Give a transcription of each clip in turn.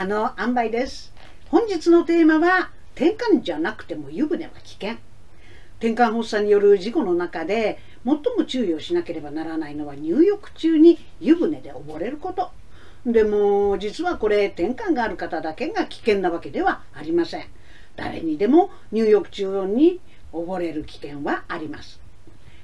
可能塩梅です本日のテーマは転換じゃなくても湯船は危険。転換発作による事故の中で最も注意をしなければならないのは入浴中に湯船で溺れること。でも実はこれ転換がある方だけが危険なわけではありません。誰にでも入浴中に溺れる危険はあります。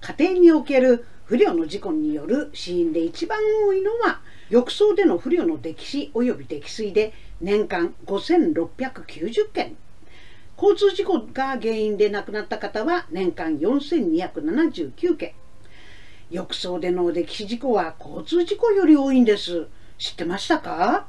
家庭における不慮の事故による死因で一番多いのは浴槽での不慮の溺死及び溺水で年間5690件。交通事故が原因で亡くなった方は年間4279件。浴槽での溺死事故は交通事故より多いんです。知ってましたか？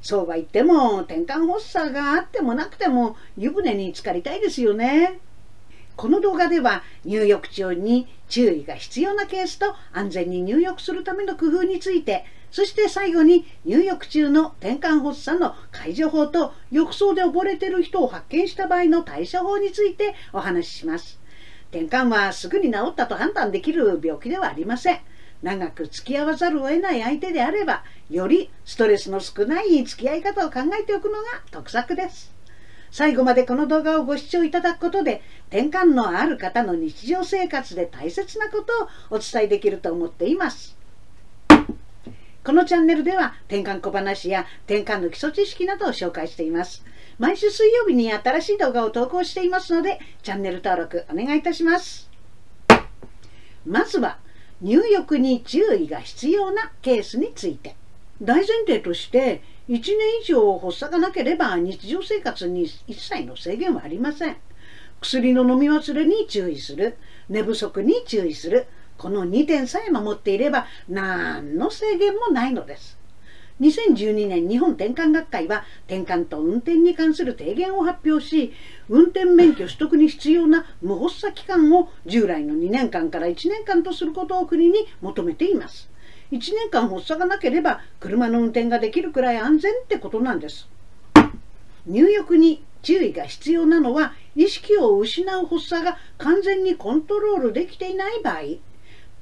そうは言っても転換発作があってもなくても湯船に浸かりたいですよね。この動画では入浴中に注意が必要なケースと安全に入浴するための工夫についてそして最後に入浴中の転換発作の解除法と浴槽で溺れてる人を発見した場合の対処法についてお話しします。転換はすぐに治ったと判断できる病気ではありません。長く付き合わざるを得ない相手であれば、よりストレスの少ない付き合い方を考えておくのが得策です。最後までこの動画をご視聴いただくことで、転換のある方の日常生活で大切なことをお伝えできると思っています。このチャンネルでは転換小話や転換の基礎知識などを紹介しています。毎週水曜日に新しい動画を投稿していますので、チャンネル登録お願いいたします。まずは、入浴に注意が必要なケースについて。大前提として、1年以上発作がなければ日常生活に一切の制限はありません。薬の飲み忘れに注意する、寝不足に注意する、この2点さえ守っていれば何の制限もないのです。2012年日本転換学会は転換と運転に関する提言を発表し運転免許取得に必要な無発作期間を従来の2年間から1年間とすることを国に求めています。1年間発作がなければ車の運転ができるくらい安全ってことなんです。入浴に注意が必要なのは意識を失う発作が完全にコントロールできていない場合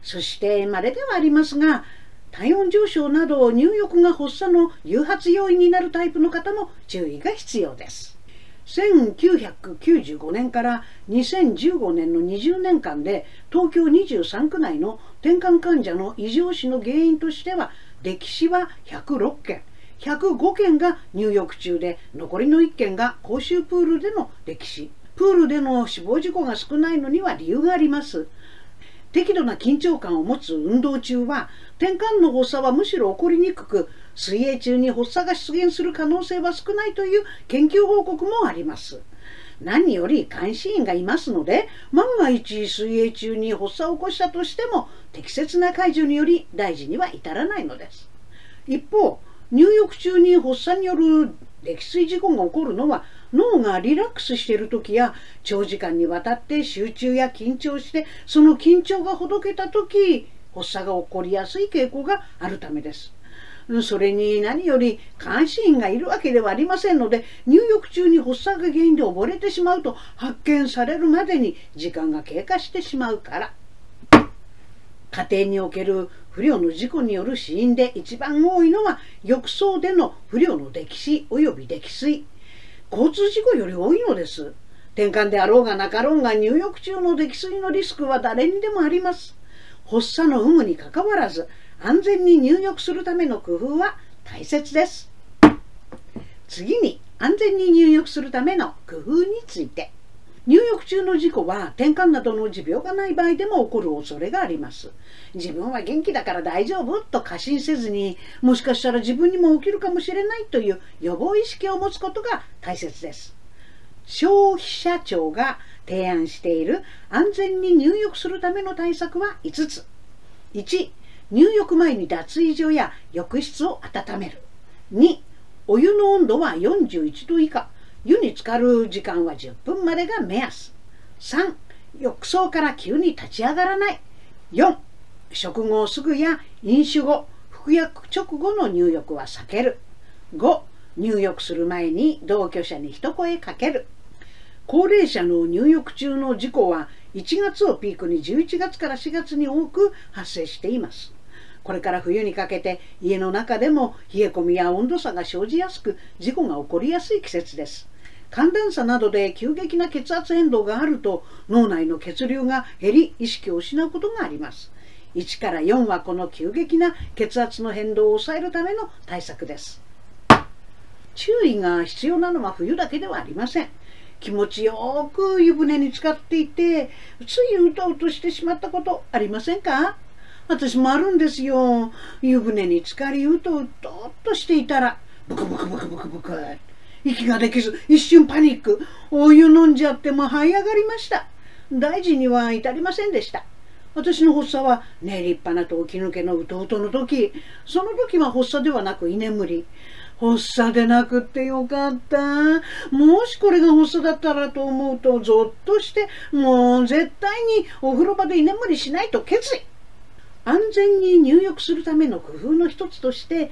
そして稀ではありますが体温上昇など入浴が発作の誘発要因になるタイプの方も注意が必要です。1995年から2015年の20年間で東京23区内の転換患者の異常死の原因としては溺死は106件。105件が入浴中で残りの1件が公衆プールでの溺死プールでの死亡事故が少ないのには理由があります。適度な緊張感を持つ運動中は転換の発作はむしろ起こりにくく水泳中に発作が出現する可能性は少ないという研究報告もあります。何より監視員がいますので万が一水泳中に発作を起こしたとしても適切な解除により大事には至らないのです。一方入浴中に発作による溺水事故が起こるのは脳がリラックスしている時や長時間にわたって集中や緊張してその緊張がほどけた時発作が起こりやすい傾向があるためです。それに何より監視員がいるわけではありませんので入浴中に発作が原因で溺れてしまうと発見されるまでに時間が経過してしまうから家庭における不慮の事故による死因で一番多いのは浴槽での不慮の溺死及び溺水交通事故より多いのです。転換であろうがなかろうが入浴中の溺水のリスクは誰にでもあります。発作の有無にかかわらず安全に入浴するための工夫は大切です。次に安全に入浴するための工夫について。入浴中の事故は転換などの持病がない場合でも起こる恐れがあります。自分は元気だから大丈夫と過信せずにもしかしたら自分にも起きるかもしれないという予防意識を持つことが大切です。消費者庁が提案している安全に入浴するための対策は5つ。1、入浴前に脱衣所や浴室を温める。2、お湯の温度は41度以下。湯に浸かる時間は10分までが目安。3、浴槽から急に立ち上がらない。4、食後すぐや飲酒後、服薬直後の入浴は避ける。5、入浴する前に同居者に一声かける。高齢者の入浴中の事故は1月をピークに11月から4月に多く発生しています。これから冬にかけて家の中でも冷え込みや温度差が生じやすく事故が起こりやすい季節です。寒暖差などで急激な血圧変動があると脳内の血流が減り意識を失うことがあります。1から4はこの急激な血圧の変動を抑えるための対策です。注意が必要なのは冬だけではありません。気持ちよく湯船に浸かっていてついうとうとしてしまったことありませんか？私もあるんですよ。湯船に浸かりうとうとっとしていたらブクブクブクブクブク息ができず一瞬パニック。お湯飲んじゃっても這い上がりました。大事には至りませんでした。私の発作はね立派なと起き抜けのうとうとの時。その時は発作ではなく居眠り。発作でなくってよかった。もしこれが発作だったらと思うとゾッとしてもう絶対にお風呂場で居眠りしないと決意。安全に入浴するための工夫の一つとして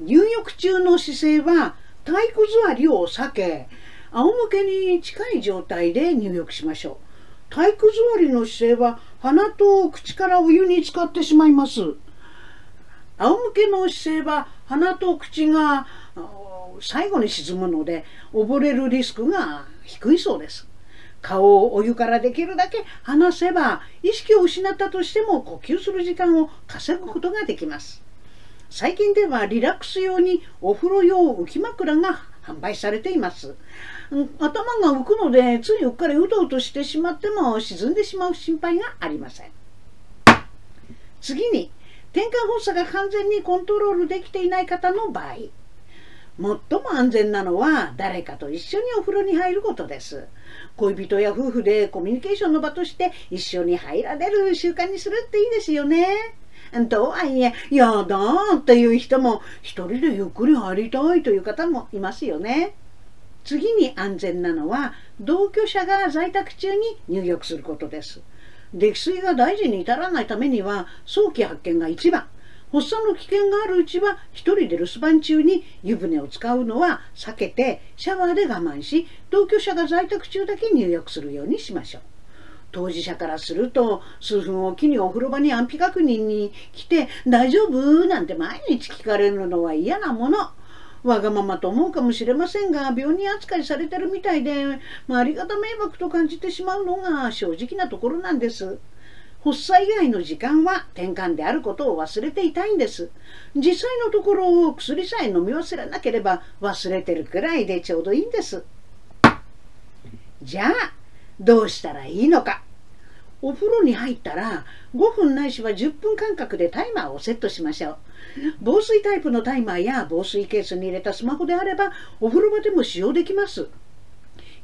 入浴中の姿勢は体育座りを避け仰向けに近い状態で入浴しましょう。体育座りの姿勢は鼻と口からお湯に浸かってしまいます。仰向けの姿勢は鼻と口が最後に沈むので溺れるリスクが低いそうです。顔をお湯からできるだけ離せば意識を失ったとしても呼吸する時間を稼ぐことができます。最近ではリラックス用にお風呂用浮き枕が販売されています。頭が浮くのでついうっかりうとうとしてしまっても沈んでしまう心配がありません。次に転換発作が完全にコントロールできていない方の場合最も安全なのは誰かと一緒にお風呂に入ることです恋人や夫婦でコミュニケーションの場として一緒に入られる習慣にするっていいですよねとはいえ、やだっていう人も一人でゆっくり入りたいという方もいますよね。次に安全なのは同居者が在宅中に入浴することです。溺水が大事に至らないためには早期発見が一番発作の危険があるうちは一人で留守番中に湯船を使うのは避けてシャワーで我慢し同居者が在宅中だけ入浴するようにしましょう。当事者からすると数分おきにお風呂場に安否確認に来て「大丈夫?」なんて毎日聞かれるのは嫌なもの。わがままと思うかもしれませんが病人扱いされてるみたいで、まあ、ありがた迷惑と感じてしまうのが正直なところなんです。発作以外の時間は転換であることを忘れていたいんです。実際のところ薬さえ飲み忘れなければ忘れてるくらいでちょうどいいんです。じゃあどうしたらいいのか。お風呂に入ったら5分ないしは10分間隔でタイマーをセットしましょう。防水タイプのタイマーや防水ケースに入れたスマホであればお風呂場でも使用できます。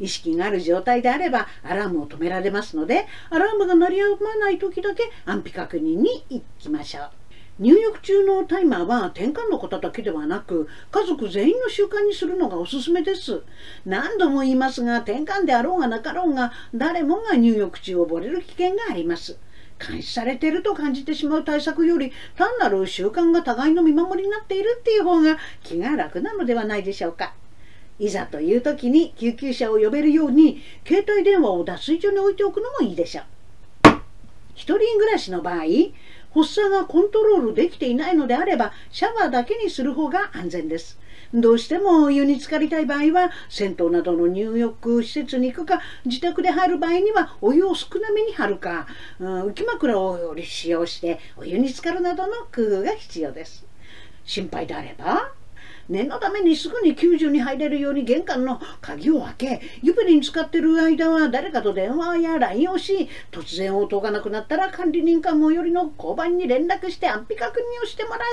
意識がある状態であればアラームを止められますのでアラームが鳴りやまない時だけ安否確認に行きましょう。入浴中のタイマーは転換の方だけではなく家族全員の習慣にするのがおすすめです。何度も言いますが転換であろうがなかろうが誰もが入浴中溺れる危険があります。監視されていると感じてしまう対策より単なる習慣が互いの見守りになっているっていう方が気が楽なのではないでしょうか。いざという時に救急車を呼べるように携帯電話を脱水所に置いておくのもいいでしょう一人暮らしの場合発作がコントロールできていないのであればシャワーだけにする方が安全です。どうしても湯に浸かりたい場合は銭湯などの入浴施設に行くか自宅で入る場合にはお湯を少なめに張るか、うん、浮き枕を使用してお湯に浸かるなどの工夫が必要です。心配であれば念のためにすぐに救助に入れるように玄関の鍵を開け湯船に浸かってる間は誰かと電話や LINE をし突然応答がなくなったら管理人か最寄りの交番に連絡して安否確認をしてもら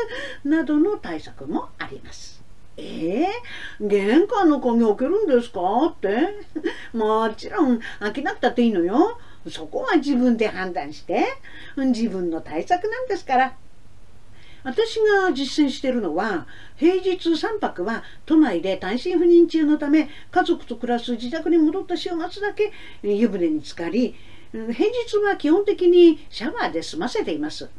うなどの対策もあります。えー、玄関の鍵開けるんですかって？もちろん開けなくたっていいのよ。そこは自分で判断して自分の対策なんですから。私が実践しているのは平日3泊は都内で単身赴任中のため家族と暮らす自宅に戻った週末だけ湯船に浸かり平日は基本的にシャワーで済ませています。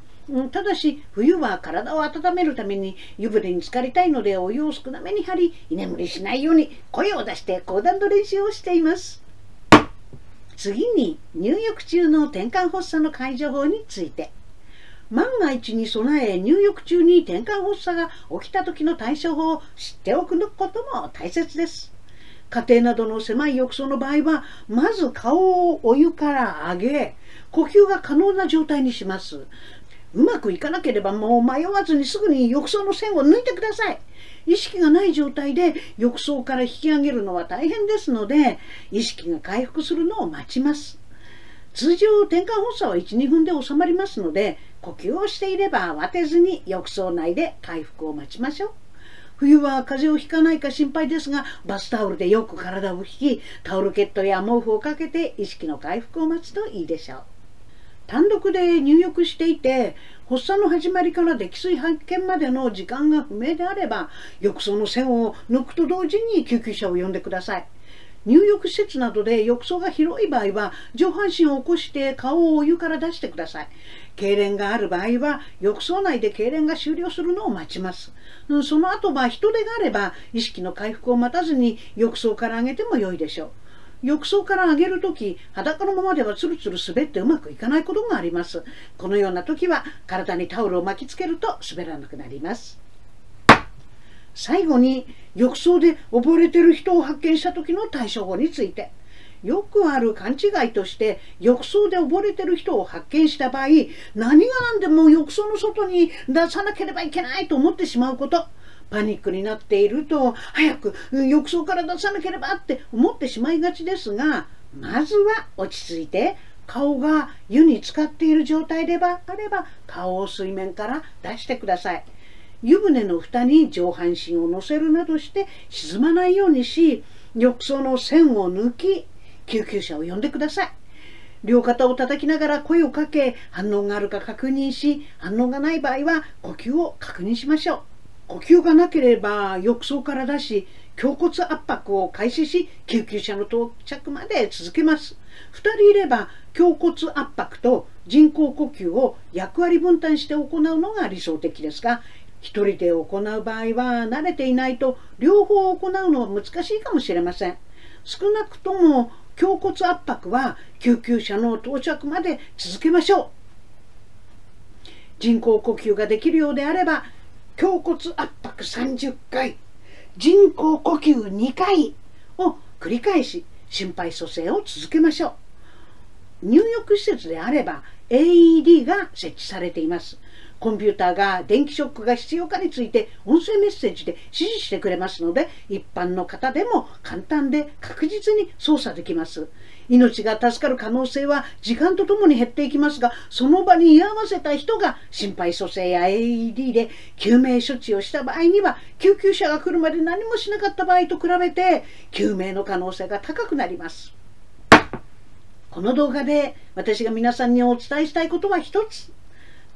ただし冬は体を温めるために湯船に浸かりたいのでお湯を少なめに張り居眠りしないように声を出して講談の練習をしています次に入浴中の転換発作の解除法について万が一に備え入浴中に転換発作が起きた時の対処法を知っておくことも大切です。家庭などの狭い浴槽の場合は、まず顔をお湯から上げ、呼吸が可能な状態にします。うまくいかなければもう迷わずにすぐに浴槽の線を抜いてください。意識がない状態で浴槽から引き上げるのは大変ですので、意識が回復するのを待ちます。通常、転換発作は1、2分で収まりますので、呼吸をしていれば慌てずに浴槽内で回復を待ちましょう。冬は風邪をひかないか心配ですが、バスタオルでよく体を拭き、タオルケットや毛布をかけて意識の回復を待つといいでしょう。単独で入浴していて、発作の始まりから溺水発見までの時間が不明であれば、浴槽の線を抜くと同時に救急車を呼んでください。入浴施設などで浴槽が広い場合は上半身を起こして顔をお湯から出してください。痙攣がある場合は浴槽内で痙攣が終了するのを待ちます。その後は人手があれば意識の回復を待たずに浴槽から上げても良いでしょう。浴槽から上げるとき、裸のままではツルツル滑ってうまくいかないことがあります。このような時は体にタオルを巻きつけると滑らなくなります。最後に浴槽で溺れてる人を発見した時の対処法について。よくある勘違いとして浴槽で溺れてる人を発見した場合何が何でも浴槽の外に出さなければいけないと思ってしまうことパニックになっていると早く浴槽から出さなければって思ってしまいがちですがまずは落ち着いて顔が湯に浸かっている状態であれば顔を水面から出してください。湯船の蓋に上半身を乗せるなどして沈まないようにし浴槽の線を抜き救急車を呼んでください。両肩を叩きながら声をかけ反応があるか確認し反応がない場合は呼吸を確認しましょう。呼吸がなければ浴槽から出し胸骨圧迫を開始し救急車の到着まで続けます。2人いれば胸骨圧迫と人工呼吸を役割分担して行うのが理想的ですが一人で行う場合は慣れていないと両方行うのは難しいかもしれません。少なくとも胸骨圧迫は救急車の到着まで続けましょう。人工呼吸ができるようであれば胸骨圧迫30回人工呼吸2回を繰り返し心肺蘇生を続けましょう。入浴施設であれば AED が設置されています。コンピューターが電気ショックが必要かについて音声メッセージで指示してくれますので一般の方でも簡単で確実に操作できます。命が助かる可能性は時間とともに減っていきますがその場に居合わせた人が心肺蘇生や AED で救命処置をした場合には救急車が来るまで何もしなかった場合と比べて救命の可能性が高くなります。この動画で私が皆さんにお伝えしたいことは一つ。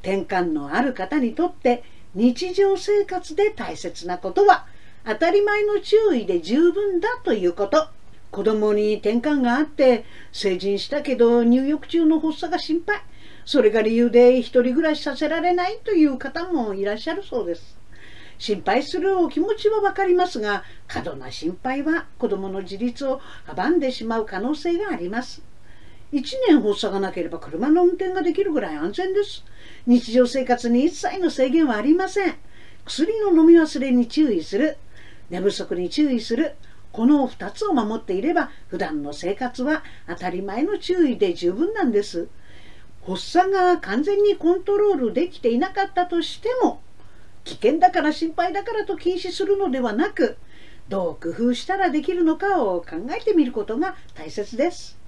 転換のある方にとって日常生活で大切なことは当たり前の注意で十分だということ。子供に転換があって成人したけど入浴中の発作が心配。それが理由で一人暮らしさせられないという方もいらっしゃるそうです。心配するお気持ちはわかりますが過度な心配は子供の自立を阻んでしまう可能性があります。1年発作がなければ車の運転ができるぐらい安全です。日常生活に一切の制限はありません。薬の飲み忘れに注意する。寝不足に注意する。この2つを守っていれば普段の生活は当たり前の注意で十分なんです。発作が完全にコントロールできていなかったとしても危険だから心配だからと禁止するのではなくどう工夫したらできるのかを考えてみることが大切です。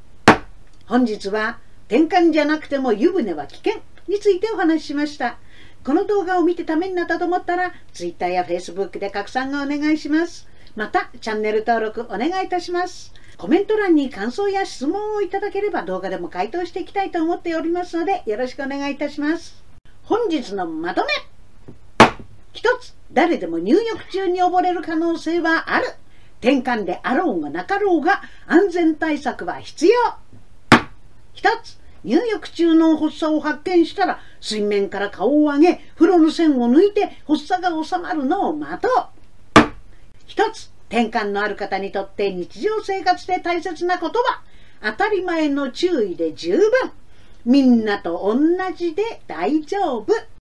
本日は転換じゃなくても湯船は危険についてお話ししました。この動画を見てためになったと思ったら Twitter や Facebook で拡散がお願いします。またチャンネル登録お願いいたします。コメント欄に感想や質問をいただければ動画でも回答していきたいと思っておりますのでよろしくお願いいたします。本日のまとめ一つ、誰でも入浴中に溺れる可能性はある。転換であろうがなかろうが安全対策は必要。一つ、入浴中の発作を発見したら、水面から顔を上げ、風呂の線を抜いて発作が収まるのを待とう。一つ、転換のある方にとって日常生活で大切なことは、当たり前の注意で十分。みんなと同じで大丈夫